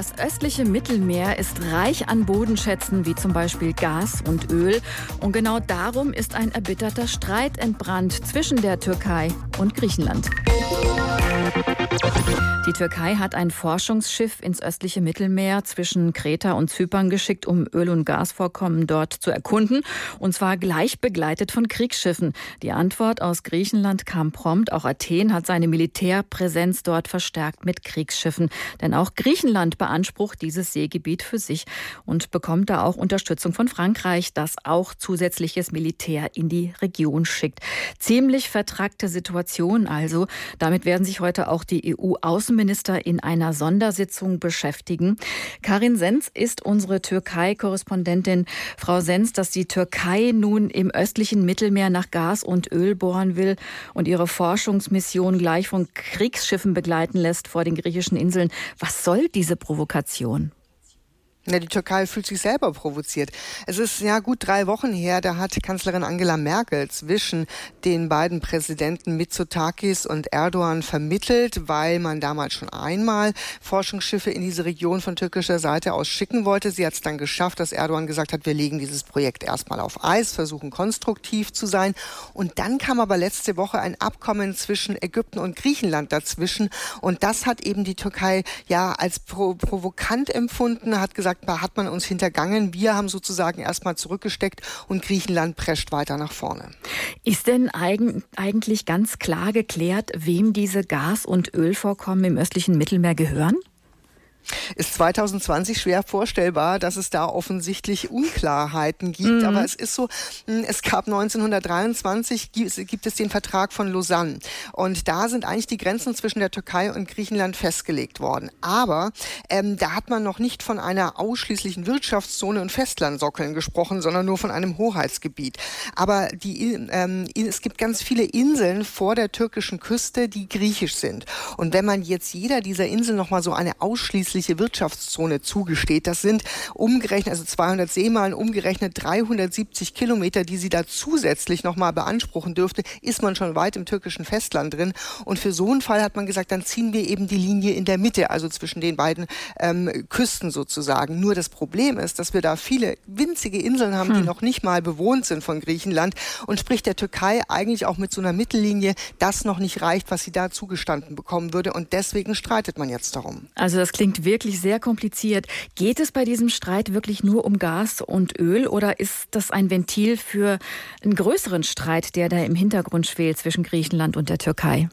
Das östliche Mittelmeer ist reich an Bodenschätzen wie zum Beispiel Gas und Öl. Und genau darum ist ein erbitterter Streit entbrannt zwischen der Türkei und Griechenland. Die Türkei hat ein Forschungsschiff ins östliche Mittelmeer zwischen Kreta und Zypern geschickt, um Öl- und Gasvorkommen dort zu erkunden. Und zwar gleich begleitet von Kriegsschiffen. Die Antwort aus Griechenland kam prompt. Auch Athen hat seine Militärpräsenz dort verstärkt mit Kriegsschiffen. Denn auch Griechenland beansprucht dieses Seegebiet für sich und bekommt da auch Unterstützung von Frankreich, das auch zusätzliches Militär in die Region schickt. Ziemlich vertragte Situation also. Damit werden sich heute auch die EU-Außenminister in einer Sondersitzung beschäftigen. Karin Sens ist unsere Türkei-Korrespondentin. Frau Sens, dass die Türkei nun im östlichen Mittelmeer nach Gas und Öl bohren will und ihre Forschungsmission gleich von Kriegsschiffen begleiten lässt vor den griechischen Inseln. Was soll diese Provokation? Ja, die Türkei fühlt sich selber provoziert. Es ist ja gut drei Wochen her, da hat Kanzlerin Angela Merkel zwischen den beiden Präsidenten Mitsotakis und Erdogan vermittelt, weil man damals schon einmal Forschungsschiffe in diese Region von türkischer Seite aus schicken wollte. Sie hat es dann geschafft, dass Erdogan gesagt hat, wir legen dieses Projekt erstmal auf Eis, versuchen konstruktiv zu sein. Und dann kam aber letzte Woche ein Abkommen zwischen Ägypten und Griechenland dazwischen. Und das hat eben die Türkei ja als pro provokant empfunden, hat gesagt, gesagt, hat man uns hintergangen. Wir haben sozusagen erstmal zurückgesteckt und Griechenland prescht weiter nach vorne. Ist denn eigentlich ganz klar geklärt, wem diese Gas- und Ölvorkommen im östlichen Mittelmeer gehören? Ist 2020 schwer vorstellbar, dass es da offensichtlich Unklarheiten gibt. Mhm. Aber es ist so, hm, es gab 1923 gibt es den Vertrag von Lausanne. Und da sind eigentlich die Grenzen zwischen der Türkei und Griechenland festgelegt worden. Aber ähm, da hat man noch nicht von einer ausschließlichen Wirtschaftszone und Festlandsockeln gesprochen, sondern nur von einem Hoheitsgebiet. Aber die, ähm, es gibt ganz viele Inseln vor der türkischen Küste, die griechisch sind. Und wenn man jetzt jeder dieser Inseln nochmal so eine ausschließliche östliche Wirtschaftszone zugesteht. Das sind umgerechnet, also 200 Seemeilen, umgerechnet 370 Kilometer, die sie da zusätzlich nochmal beanspruchen dürfte, ist man schon weit im türkischen Festland drin. Und für so einen Fall hat man gesagt, dann ziehen wir eben die Linie in der Mitte, also zwischen den beiden ähm, Küsten sozusagen. Nur das Problem ist, dass wir da viele winzige Inseln haben, hm. die noch nicht mal bewohnt sind von Griechenland und sprich der Türkei eigentlich auch mit so einer Mittellinie das noch nicht reicht, was sie da zugestanden bekommen würde. Und deswegen streitet man jetzt darum. Also das klingt wirklich sehr kompliziert. Geht es bei diesem Streit wirklich nur um Gas und Öl oder ist das ein Ventil für einen größeren Streit, der da im Hintergrund schwelt zwischen Griechenland und der Türkei?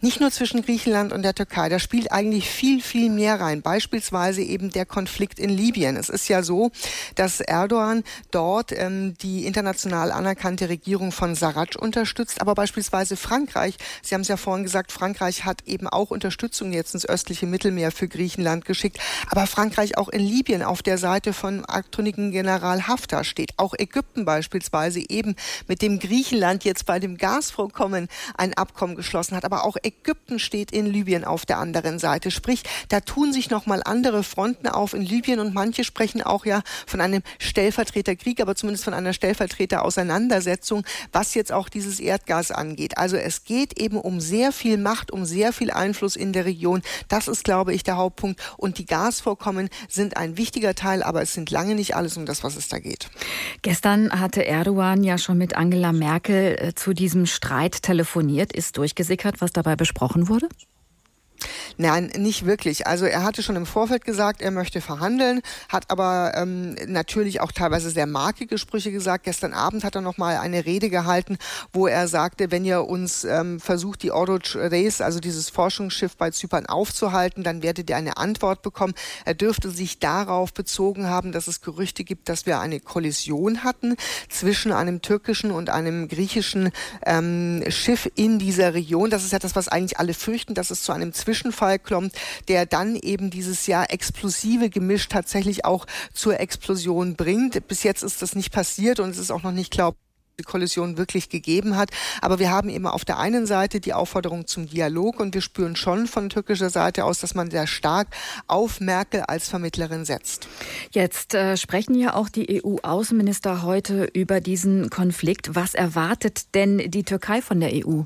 Nicht nur zwischen Griechenland und der Türkei, da spielt eigentlich viel, viel mehr rein. Beispielsweise eben der Konflikt in Libyen. Es ist ja so, dass Erdogan dort ähm, die international anerkannte Regierung von Sarraj unterstützt, aber beispielsweise Frankreich, Sie haben es ja vorhin gesagt, Frankreich hat eben auch Unterstützung jetzt ins östliche Mittelmeer für Griechenland geschickt, aber Frankreich auch in Libyen auf der Seite von aktonigen General Haftar steht. Auch Ägypten beispielsweise eben mit dem Griechenland jetzt bei dem Gasvorkommen ein Abkommen geschlossen hat. Aber aber auch Ägypten steht in Libyen auf der anderen Seite. Sprich, da tun sich nochmal andere Fronten auf in Libyen und manche sprechen auch ja von einem Stellvertreterkrieg, aber zumindest von einer Stellvertreterauseinandersetzung, was jetzt auch dieses Erdgas angeht. Also es geht eben um sehr viel Macht, um sehr viel Einfluss in der Region. Das ist, glaube ich, der Hauptpunkt. Und die Gasvorkommen sind ein wichtiger Teil, aber es sind lange nicht alles um das, was es da geht. Gestern hatte Erdogan ja schon mit Angela Merkel äh, zu diesem Streit telefoniert, ist durchgesickert, was was dabei besprochen wurde? Nein, nicht wirklich. Also er hatte schon im Vorfeld gesagt, er möchte verhandeln, hat aber ähm, natürlich auch teilweise sehr markige Sprüche gesagt. Gestern Abend hat er noch mal eine Rede gehalten, wo er sagte, wenn ihr uns ähm, versucht, die Oroc Reis, also dieses Forschungsschiff bei Zypern aufzuhalten, dann werdet ihr eine Antwort bekommen. Er dürfte sich darauf bezogen haben, dass es Gerüchte gibt, dass wir eine Kollision hatten zwischen einem türkischen und einem griechischen ähm, Schiff in dieser Region. Das ist ja das, was eigentlich alle fürchten, dass es zu einem Zwischenfall kommt, der dann eben dieses Jahr explosive Gemisch tatsächlich auch zur Explosion bringt. Bis jetzt ist das nicht passiert und es ist auch noch nicht klar, die Kollision wirklich gegeben hat. Aber wir haben eben auf der einen Seite die Aufforderung zum Dialog und wir spüren schon von türkischer Seite aus, dass man sehr stark auf Merkel als Vermittlerin setzt. Jetzt äh, sprechen ja auch die EU-Außenminister heute über diesen Konflikt. Was erwartet denn die Türkei von der EU?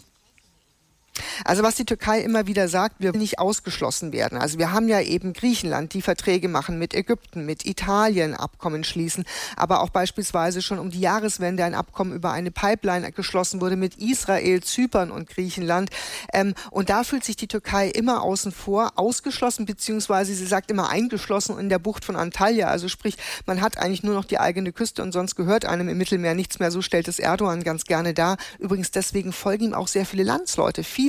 Also was die Türkei immer wieder sagt, wir nicht ausgeschlossen werden. Also wir haben ja eben Griechenland, die Verträge machen mit Ägypten, mit Italien Abkommen schließen, aber auch beispielsweise schon um die Jahreswende ein Abkommen über eine Pipeline geschlossen wurde mit Israel, Zypern und Griechenland. Ähm, und da fühlt sich die Türkei immer außen vor, ausgeschlossen, beziehungsweise sie sagt immer eingeschlossen in der Bucht von Antalya. Also sprich, man hat eigentlich nur noch die eigene Küste und sonst gehört einem im Mittelmeer nichts mehr. So stellt es Erdogan ganz gerne dar. Übrigens deswegen folgen ihm auch sehr viele Landsleute. Viele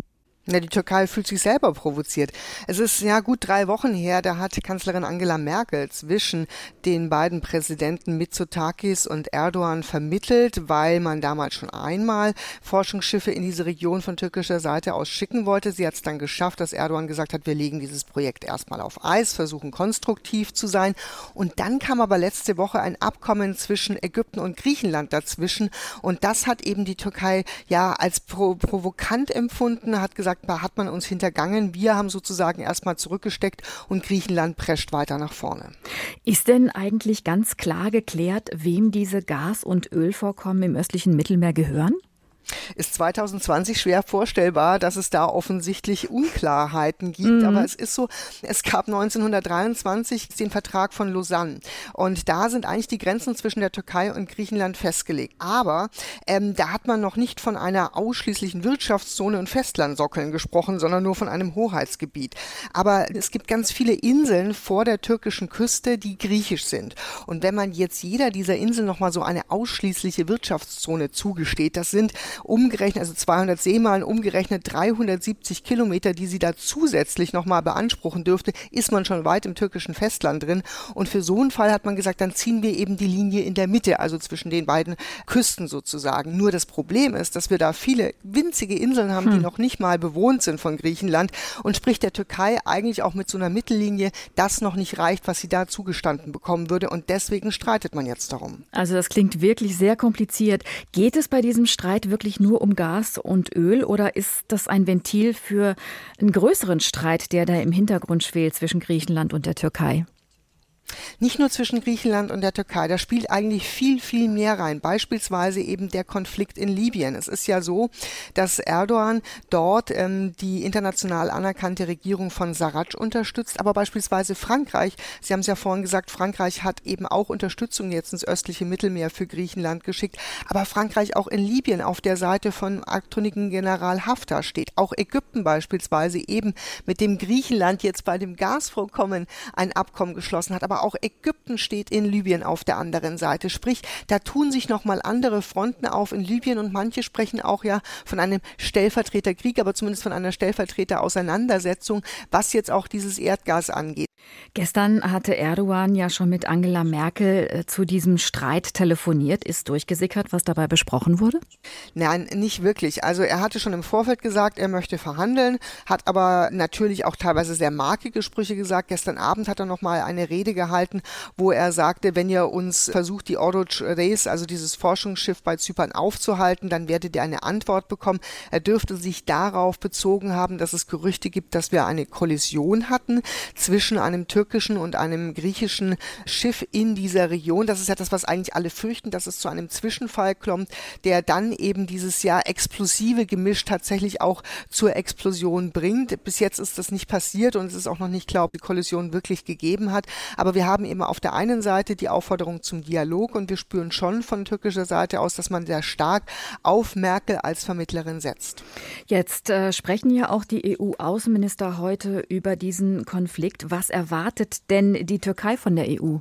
ja, die Türkei fühlt sich selber provoziert. Es ist ja gut drei Wochen her, da hat Kanzlerin Angela Merkel zwischen den beiden Präsidenten Mitsotakis und Erdogan vermittelt, weil man damals schon einmal Forschungsschiffe in diese Region von türkischer Seite aus schicken wollte. Sie hat es dann geschafft, dass Erdogan gesagt hat, wir legen dieses Projekt erstmal auf Eis, versuchen konstruktiv zu sein. Und dann kam aber letzte Woche ein Abkommen zwischen Ägypten und Griechenland dazwischen. Und das hat eben die Türkei ja als pro provokant empfunden, hat gesagt, sagt, hat man uns hintergangen. Wir haben sozusagen erstmal zurückgesteckt und Griechenland prescht weiter nach vorne. Ist denn eigentlich ganz klar geklärt, wem diese Gas- und Ölvorkommen im östlichen Mittelmeer gehören? Ist 2020 schwer vorstellbar, dass es da offensichtlich Unklarheiten gibt. Mhm. Aber es ist so, es gab 1923 den Vertrag von Lausanne. Und da sind eigentlich die Grenzen zwischen der Türkei und Griechenland festgelegt. Aber ähm, da hat man noch nicht von einer ausschließlichen Wirtschaftszone und Festlandsockeln gesprochen, sondern nur von einem Hoheitsgebiet. Aber es gibt ganz viele Inseln vor der türkischen Küste, die griechisch sind. Und wenn man jetzt jeder dieser Inseln nochmal so eine ausschließliche Wirtschaftszone zugesteht, das sind umgerechnet, also 200 Seemeilen umgerechnet 370 Kilometer, die sie da zusätzlich nochmal beanspruchen dürfte, ist man schon weit im türkischen Festland drin. Und für so einen Fall hat man gesagt, dann ziehen wir eben die Linie in der Mitte, also zwischen den beiden Küsten sozusagen. Nur das Problem ist, dass wir da viele winzige Inseln haben, hm. die noch nicht mal bewohnt sind von Griechenland und sprich der Türkei eigentlich auch mit so einer Mittellinie das noch nicht reicht, was sie da zugestanden bekommen würde. Und deswegen streitet man jetzt darum. Also das klingt wirklich sehr kompliziert. Geht es bei diesem Streit wirklich wirklich nur um Gas und Öl oder ist das ein Ventil für einen größeren Streit, der da im Hintergrund schwelt zwischen Griechenland und der Türkei? Nicht nur zwischen Griechenland und der Türkei, da spielt eigentlich viel, viel mehr rein. Beispielsweise eben der Konflikt in Libyen. Es ist ja so, dass Erdogan dort ähm, die international anerkannte Regierung von Sarraj unterstützt, aber beispielsweise Frankreich, Sie haben es ja vorhin gesagt, Frankreich hat eben auch Unterstützung jetzt ins östliche Mittelmeer für Griechenland geschickt, aber Frankreich auch in Libyen auf der Seite von abtrünnigen General Haftar steht. Auch Ägypten beispielsweise eben mit dem Griechenland jetzt bei dem Gasvorkommen ein Abkommen geschlossen hat, aber auch Ägypten steht in Libyen auf der anderen Seite. Sprich, da tun sich nochmal andere Fronten auf in Libyen und manche sprechen auch ja von einem Stellvertreterkrieg, aber zumindest von einer Stellvertreterauseinandersetzung, was jetzt auch dieses Erdgas angeht. Gestern hatte Erdogan ja schon mit Angela Merkel äh, zu diesem Streit telefoniert. Ist durchgesickert, was dabei besprochen wurde? Nein, nicht wirklich. Also er hatte schon im Vorfeld gesagt, er möchte verhandeln, hat aber natürlich auch teilweise sehr markige Sprüche gesagt. Gestern Abend hat er noch mal eine Rede gehalten, wo er sagte, wenn ihr uns versucht, die Oruç Reis, also dieses Forschungsschiff bei Zypern aufzuhalten, dann werdet ihr eine Antwort bekommen. Er dürfte sich darauf bezogen haben, dass es Gerüchte gibt, dass wir eine Kollision hatten zwischen einem einem türkischen und einem griechischen Schiff in dieser Region. Das ist ja das, was eigentlich alle fürchten, dass es zu einem Zwischenfall kommt, der dann eben dieses ja explosive Gemisch tatsächlich auch zur Explosion bringt. Bis jetzt ist das nicht passiert und es ist auch noch nicht klar, ob die Kollision wirklich gegeben hat. Aber wir haben eben auf der einen Seite die Aufforderung zum Dialog und wir spüren schon von türkischer Seite aus, dass man sehr stark auf Merkel als Vermittlerin setzt. Jetzt äh, sprechen ja auch die EU-Außenminister heute über diesen Konflikt. Was er erwartet denn die Türkei von der EU?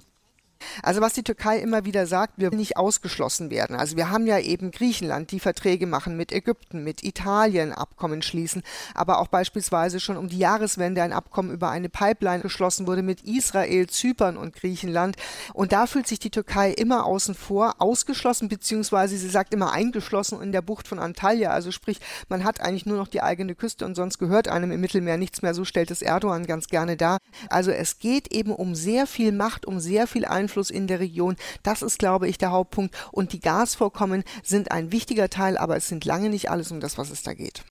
Also was die Türkei immer wieder sagt, wir nicht ausgeschlossen werden. Also wir haben ja eben Griechenland, die Verträge machen mit Ägypten, mit Italien Abkommen schließen, aber auch beispielsweise schon um die Jahreswende ein Abkommen über eine Pipeline geschlossen wurde mit Israel, Zypern und Griechenland. Und da fühlt sich die Türkei immer außen vor, ausgeschlossen, beziehungsweise sie sagt immer eingeschlossen in der Bucht von Antalya. Also sprich, man hat eigentlich nur noch die eigene Küste und sonst gehört einem im Mittelmeer nichts mehr. So stellt es Erdogan ganz gerne dar. Also es geht eben um sehr viel Macht, um sehr viel Einfluss Einfluss in der Region. Das ist, glaube ich, der Hauptpunkt. Und die Gasvorkommen sind ein wichtiger Teil, aber es sind lange nicht alles um das, was es da geht.